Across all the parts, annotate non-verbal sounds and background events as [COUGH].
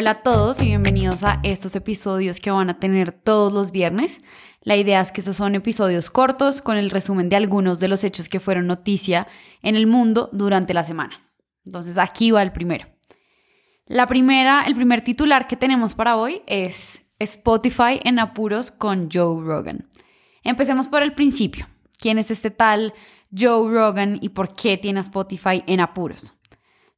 Hola a todos y bienvenidos a estos episodios que van a tener todos los viernes. La idea es que estos son episodios cortos con el resumen de algunos de los hechos que fueron noticia en el mundo durante la semana. Entonces aquí va el primero. La primera, el primer titular que tenemos para hoy es Spotify en apuros con Joe Rogan. Empecemos por el principio. ¿Quién es este tal Joe Rogan y por qué tiene Spotify en apuros?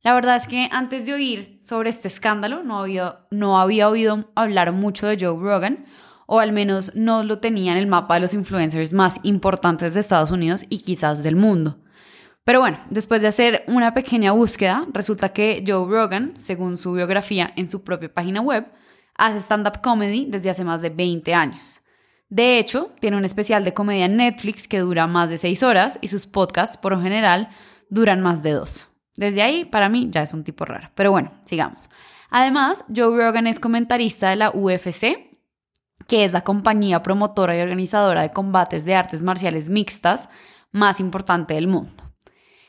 La verdad es que antes de oír sobre este escándalo no había, no había oído hablar mucho de Joe Rogan, o al menos no lo tenía en el mapa de los influencers más importantes de Estados Unidos y quizás del mundo. Pero bueno, después de hacer una pequeña búsqueda, resulta que Joe Rogan, según su biografía en su propia página web, hace stand-up comedy desde hace más de 20 años. De hecho, tiene un especial de comedia en Netflix que dura más de 6 horas y sus podcasts, por lo general, duran más de 2. Desde ahí, para mí, ya es un tipo raro. Pero bueno, sigamos. Además, Joe Rogan es comentarista de la UFC, que es la compañía promotora y organizadora de combates de artes marciales mixtas más importante del mundo.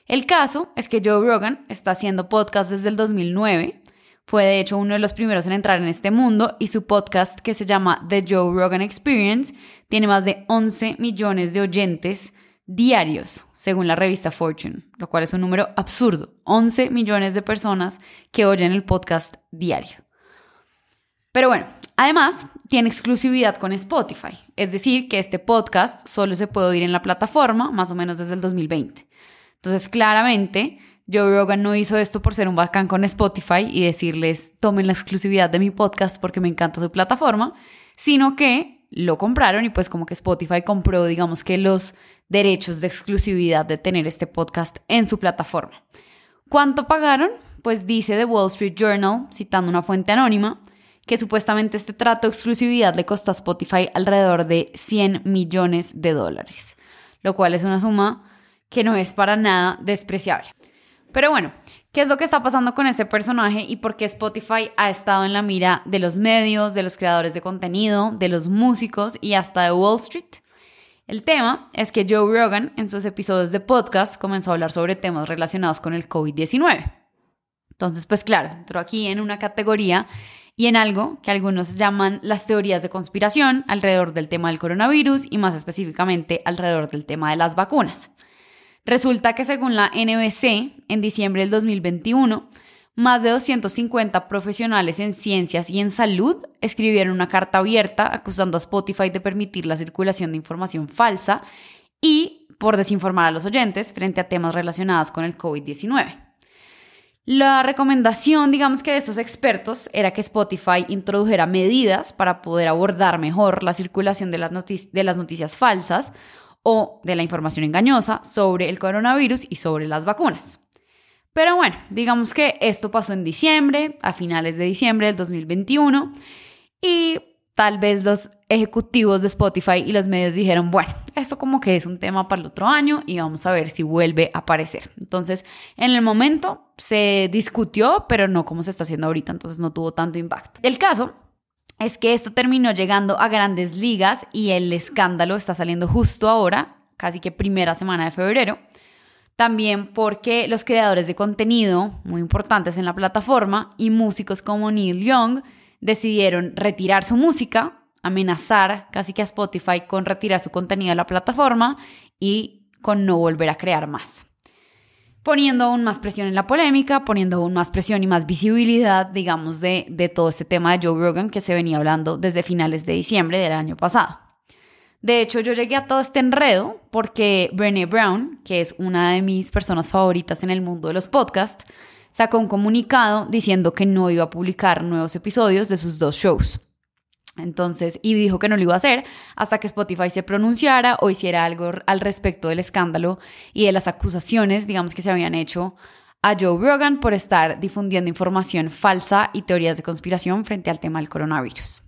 El caso es que Joe Rogan está haciendo podcast desde el 2009. Fue de hecho uno de los primeros en entrar en este mundo y su podcast que se llama The Joe Rogan Experience tiene más de 11 millones de oyentes diarios, según la revista Fortune, lo cual es un número absurdo. 11 millones de personas que oyen el podcast diario. Pero bueno, además tiene exclusividad con Spotify, es decir, que este podcast solo se puede oír en la plataforma más o menos desde el 2020. Entonces, claramente, Joe Rogan no hizo esto por ser un bacán con Spotify y decirles, tomen la exclusividad de mi podcast porque me encanta su plataforma, sino que lo compraron y pues como que Spotify compró, digamos que los derechos de exclusividad de tener este podcast en su plataforma. ¿Cuánto pagaron? Pues dice The Wall Street Journal, citando una fuente anónima, que supuestamente este trato de exclusividad le costó a Spotify alrededor de 100 millones de dólares, lo cual es una suma que no es para nada despreciable. Pero bueno, ¿qué es lo que está pasando con este personaje y por qué Spotify ha estado en la mira de los medios, de los creadores de contenido, de los músicos y hasta de Wall Street? El tema es que Joe Rogan en sus episodios de podcast comenzó a hablar sobre temas relacionados con el COVID-19. Entonces, pues claro, entró aquí en una categoría y en algo que algunos llaman las teorías de conspiración alrededor del tema del coronavirus y más específicamente alrededor del tema de las vacunas. Resulta que según la NBC, en diciembre del 2021, más de 250 profesionales en ciencias y en salud escribieron una carta abierta acusando a Spotify de permitir la circulación de información falsa y por desinformar a los oyentes frente a temas relacionados con el COVID-19. La recomendación, digamos que de esos expertos, era que Spotify introdujera medidas para poder abordar mejor la circulación de las, de las noticias falsas o de la información engañosa sobre el coronavirus y sobre las vacunas. Pero bueno, digamos que esto pasó en diciembre, a finales de diciembre del 2021, y tal vez los ejecutivos de Spotify y los medios dijeron, bueno, esto como que es un tema para el otro año y vamos a ver si vuelve a aparecer. Entonces, en el momento se discutió, pero no como se está haciendo ahorita, entonces no tuvo tanto impacto. El caso es que esto terminó llegando a grandes ligas y el escándalo está saliendo justo ahora, casi que primera semana de febrero. También porque los creadores de contenido muy importantes en la plataforma y músicos como Neil Young decidieron retirar su música, amenazar casi que a Spotify con retirar su contenido de la plataforma y con no volver a crear más. Poniendo aún más presión en la polémica, poniendo aún más presión y más visibilidad, digamos, de, de todo este tema de Joe Rogan que se venía hablando desde finales de diciembre del año pasado. De hecho, yo llegué a todo este enredo porque Brené Brown, que es una de mis personas favoritas en el mundo de los podcasts, sacó un comunicado diciendo que no iba a publicar nuevos episodios de sus dos shows. Entonces, y dijo que no lo iba a hacer hasta que Spotify se pronunciara o hiciera algo al respecto del escándalo y de las acusaciones, digamos, que se habían hecho a Joe Rogan por estar difundiendo información falsa y teorías de conspiración frente al tema del coronavirus.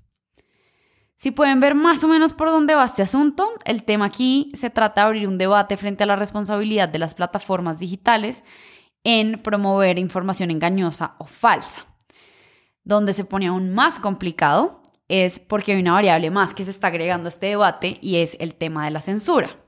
Si pueden ver más o menos por dónde va este asunto, el tema aquí se trata de abrir un debate frente a la responsabilidad de las plataformas digitales en promover información engañosa o falsa. Donde se pone aún más complicado es porque hay una variable más que se está agregando a este debate y es el tema de la censura.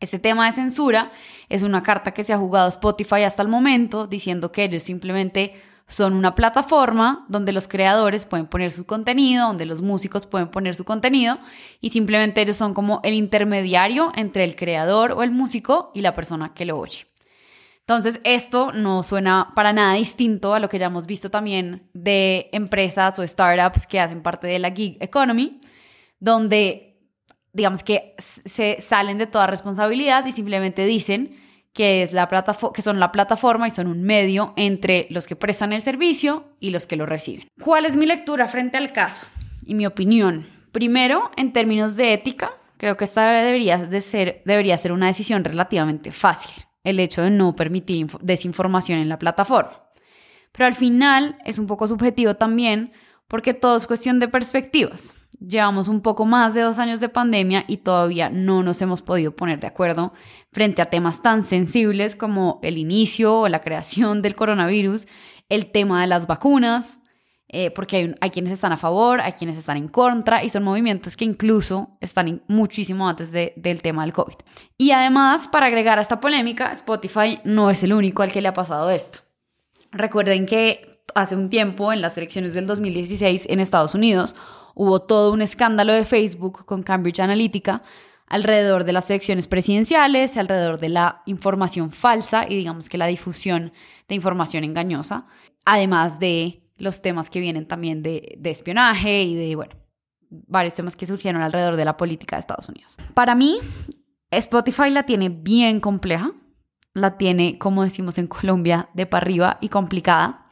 Este tema de censura es una carta que se ha jugado Spotify hasta el momento diciendo que ellos simplemente son una plataforma donde los creadores pueden poner su contenido, donde los músicos pueden poner su contenido y simplemente ellos son como el intermediario entre el creador o el músico y la persona que lo oye. Entonces, esto no suena para nada distinto a lo que ya hemos visto también de empresas o startups que hacen parte de la gig economy, donde digamos que se salen de toda responsabilidad y simplemente dicen que, es la que son la plataforma y son un medio entre los que prestan el servicio y los que lo reciben. ¿Cuál es mi lectura frente al caso y mi opinión? Primero, en términos de ética, creo que esta debería, de ser, debería ser una decisión relativamente fácil el hecho de no permitir desinformación en la plataforma. Pero al final es un poco subjetivo también porque todo es cuestión de perspectivas. Llevamos un poco más de dos años de pandemia y todavía no nos hemos podido poner de acuerdo frente a temas tan sensibles como el inicio o la creación del coronavirus, el tema de las vacunas, eh, porque hay, quienes están a favor, hay quienes están en contra y son movimientos que incluso están muchísimo antes del tema del COVID. Y además, para agregar a esta polémica, Spotify no es el único al que le ha pasado esto. Recuerden que hace un tiempo, en las elecciones del 2016 en Estados Unidos, hubo todo un escándalo de Facebook con Cambridge Analytica alrededor de las elecciones presidenciales, alrededor de la información falsa y digamos que la difusión de información engañosa, además de los temas que vienen también de, espionaje y de, bueno, varios temas que surgieron alrededor de la política de Estados Unidos. Para mí, Spotify la tiene bien compleja, la tiene, como decimos en Colombia, de para arriba y complicada,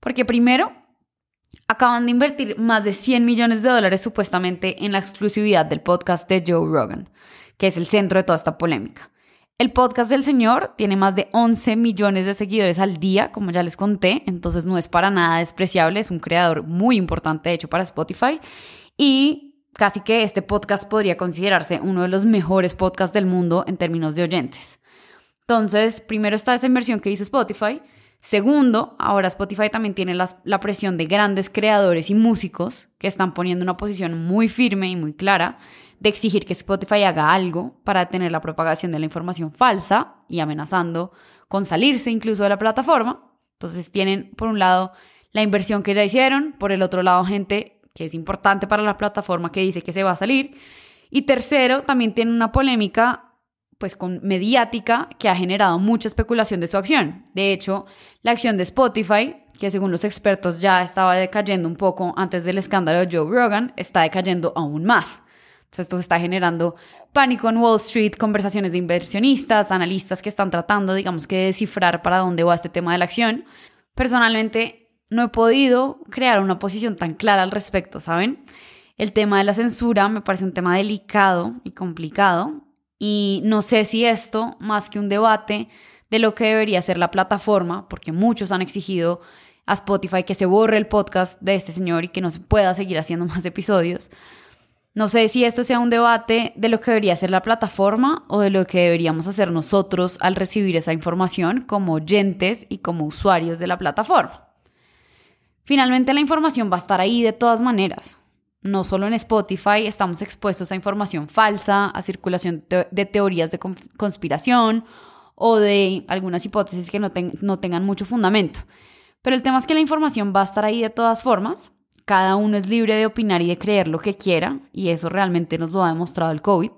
porque primero, acaban de invertir más de 100 millones de dólares supuestamente en la exclusividad del podcast de Joe Rogan, que es el centro de toda esta polémica. El podcast del señor tiene más de 11 millones de seguidores al día, como ya les conté, entonces no es para nada despreciable, es un creador muy importante de hecho para Spotify y casi que este podcast podría considerarse uno de los mejores podcasts del mundo en términos de oyentes. Entonces, primero está esa inversión que hizo Spotify. Segundo, ahora Spotify también tiene la, presión de grandes creadores y músicos que están poniendo una posición muy firme y muy clara de exigir que Spotify haga algo para detener la propagación de la información falsa y amenazando con salirse incluso de la plataforma. Entonces tienen, por un lado, la inversión que ya hicieron, por el otro lado, gente que es importante para la plataforma que dice que se va a salir. Y tercero, también tienen una polémica pues con mediática que ha generado mucha especulación de su acción. De hecho, la acción de Spotify, que según los expertos ya estaba decayendo un poco antes del escándalo de Joe Rogan, está decayendo aún más. Entonces esto está generando pánico en Wall Street, conversaciones de inversionistas, analistas que están tratando, digamos que, de descifrar para dónde va este tema de la acción. Personalmente, no he podido crear una posición tan clara al respecto, ¿saben? El tema de la censura me parece un tema delicado y complicado y no sé si esto, más que un debate de lo que debería ser la plataforma, porque muchos han exigido a Spotify que se borre el podcast de este señor y que no se pueda seguir haciendo [LAUGHS] más episodios, no sé si esto sea un debate de lo que debería ser la plataforma o de lo que deberíamos hacer nosotros al recibir esa información como oyentes y como usuarios de la plataforma. Finalmente la información va a estar ahí de todas maneras. No solo en Spotify estamos expuestos a información falsa, a circulación de teorías de conspiración o de algunas hipótesis que no, no tengan mucho fundamento. Pero el tema es que la información va a estar ahí de todas formas cada uno es libre de opinar y de creer lo que quiera, y eso realmente nos lo ha demostrado el COVID.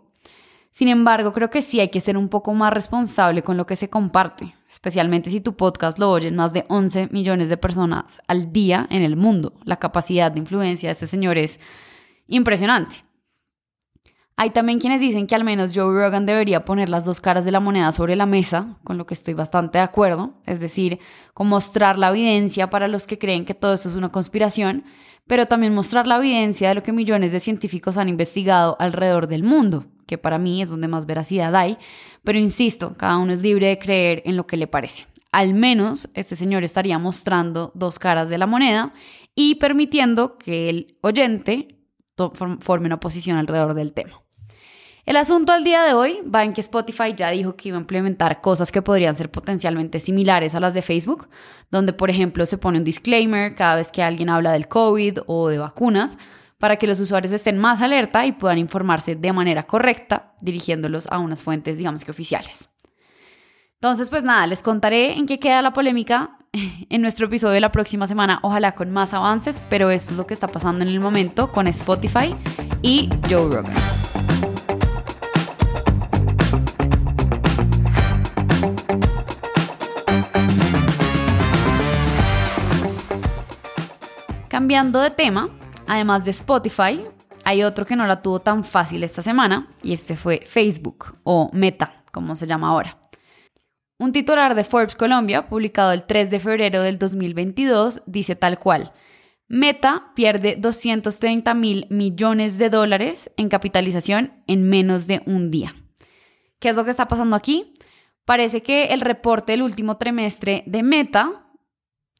Sin embargo, creo que sí hay que ser un poco más responsable con lo que se comparte, especialmente si tu podcast lo oyen más de 11 millones de personas al día en el mundo. La capacidad de influencia de este señor es impresionante. Hay también quienes dicen que al menos Joe Rogan debería poner las dos caras de la moneda sobre la mesa, con lo que estoy bastante de acuerdo, es decir, con mostrar la evidencia para los que creen que todo esto es una conspiración, pero también mostrar la evidencia de lo que millones de científicos han investigado alrededor del mundo, que para mí es donde más veracidad hay, pero insisto, cada uno es libre de creer en lo que le parece. Al menos este señor estaría mostrando dos caras de la moneda y permitiendo que el oyente forme una posición alrededor del tema. El asunto al día de hoy va en que Spotify ya dijo que iba a implementar cosas que podrían ser potencialmente similares a las de Facebook, donde por ejemplo se pone un disclaimer cada vez que alguien habla del COVID o de vacunas, para que los usuarios estén más alerta y puedan informarse de manera correcta, dirigiéndolos a unas fuentes, digamos que oficiales. Entonces, pues nada, les contaré en qué queda la polémica [LAUGHS] en nuestro episodio de la próxima semana, ojalá con más avances, pero esto es lo que está pasando en el momento con Spotify y Joe Rogan. Cambiando de tema, además de Spotify, hay otro que no la tuvo tan fácil esta semana y este fue Facebook o Meta, como se llama ahora. Un titular de Forbes Colombia, publicado el 3 de febrero del 2022, dice tal cual. Meta pierde 230 mil millones de dólares en capitalización en menos de un día. ¿Qué es lo que está pasando aquí? Parece que el reporte del último trimestre de Meta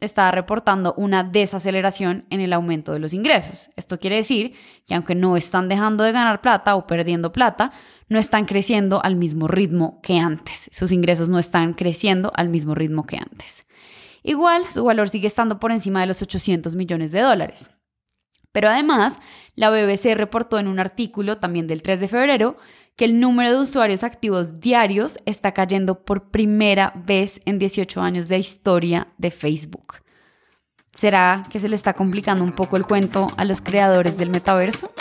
está reportando una desaceleración en el aumento de los ingresos. Esto quiere decir que aunque no están dejando de ganar plata o perdiendo plata, no están creciendo al mismo ritmo que antes. Sus ingresos no están creciendo al mismo ritmo que antes. Igual, su valor sigue estando por encima de los 800 millones de dólares. Pero además, la BBC reportó en un artículo también del 3 de febrero que el número de usuarios activos diarios está cayendo por primera vez en 18 años de historia de Facebook. ¿Será que se le está complicando un poco el cuento a los creadores del metaverso?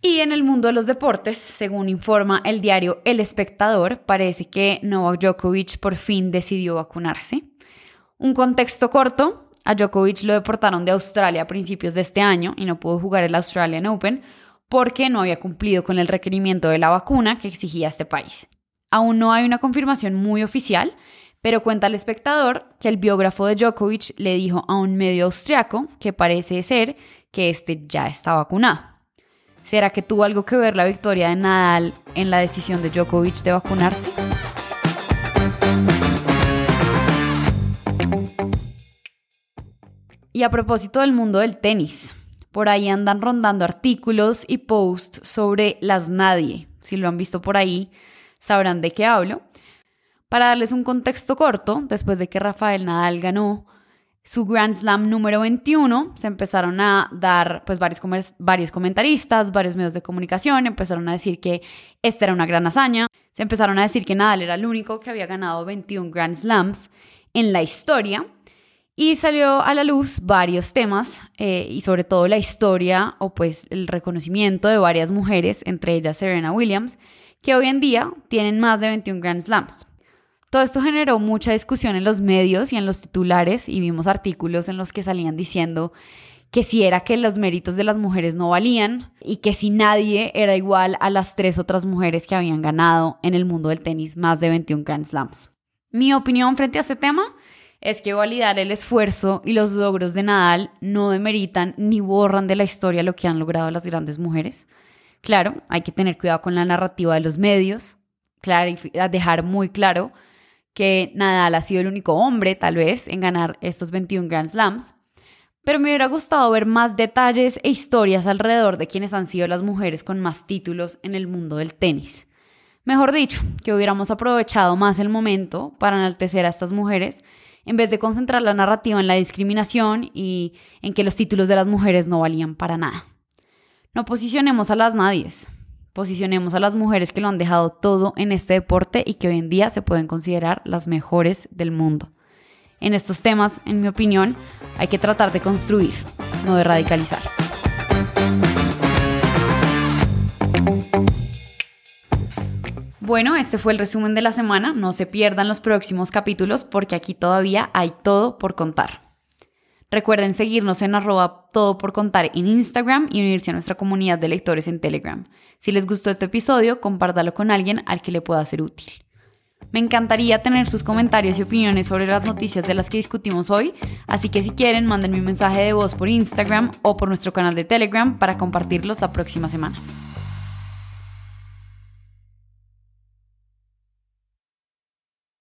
Y en el mundo de los deportes, según informa el diario El Espectador, parece que Novak Djokovic por fin decidió vacunarse. Un contexto corto, a Djokovic lo deportaron de Australia a principios de este año y no pudo jugar el Australian Open porque no había cumplido con el requerimiento de la vacuna que exigía este país. Aún no hay una confirmación muy oficial, pero cuenta el espectador que el biógrafo de Djokovic le dijo a un medio austriaco que parece ser que este ya está vacunado. ¿Será que tuvo algo que ver la victoria de Nadal en la decisión de Djokovic de vacunarse? Y a propósito del mundo del tenis, por ahí andan rondando artículos y posts sobre las nadie. Si lo han visto por ahí, sabrán de qué hablo. Para darles un contexto corto, después de que Rafael Nadal ganó su Grand Slam número 21, se empezaron a dar pues varios, varios comentaristas, varios medios de comunicación, empezaron a decir que esta era una gran hazaña, se empezaron a decir que Nadal era el único que había ganado 21 Grand Slams en la historia y salió a la luz varios temas eh, y sobre todo la historia o pues el reconocimiento de varias mujeres, entre ellas Serena Williams, que hoy en día tienen más de 21 Grand Slams. Todo esto generó mucha discusión en los medios y en los titulares y vimos artículos en los que salían diciendo que si era que los méritos de las mujeres no valían y que si nadie era igual a las tres otras mujeres que habían ganado en el mundo del tenis más de 21 Grand Slams. Mi opinión frente a este tema es que validar el esfuerzo y los logros de Nadal no demeritan ni borran de la historia lo que han logrado las grandes mujeres. Claro, hay que tener cuidado con la narrativa de los medios, dejar muy claro que Nadal ha sido el único hombre, tal vez, en ganar estos 21 Grand Slams. Pero me hubiera gustado ver más detalles e historias alrededor de quienes han sido las mujeres con más títulos en el mundo del tenis. Mejor dicho, que hubiéramos aprovechado más el momento para enaltecer a estas mujeres en vez de concentrar la narrativa en la discriminación y en que los títulos de las mujeres no valían para nada. No posicionemos a las nadies, posicionemos a las mujeres que lo han dejado todo en este deporte y que hoy en día se pueden considerar las mejores del mundo. En estos temas, en mi opinión, hay que tratar de construir, no de radicalizar. Bueno, este fue el resumen de la semana. No se pierdan los próximos capítulos porque aquí todavía hay todo por contar. Recuerden seguirnos en arroba todo por contar en Instagram y unirse a nuestra comunidad de lectores en Telegram. Si les gustó este episodio, compártalo con alguien al que le pueda ser útil. Me encantaría tener sus comentarios y opiniones sobre las noticias de las que discutimos hoy, así que si quieren, manden un mensaje de voz por Instagram o por nuestro canal de Telegram para compartirlos la próxima semana.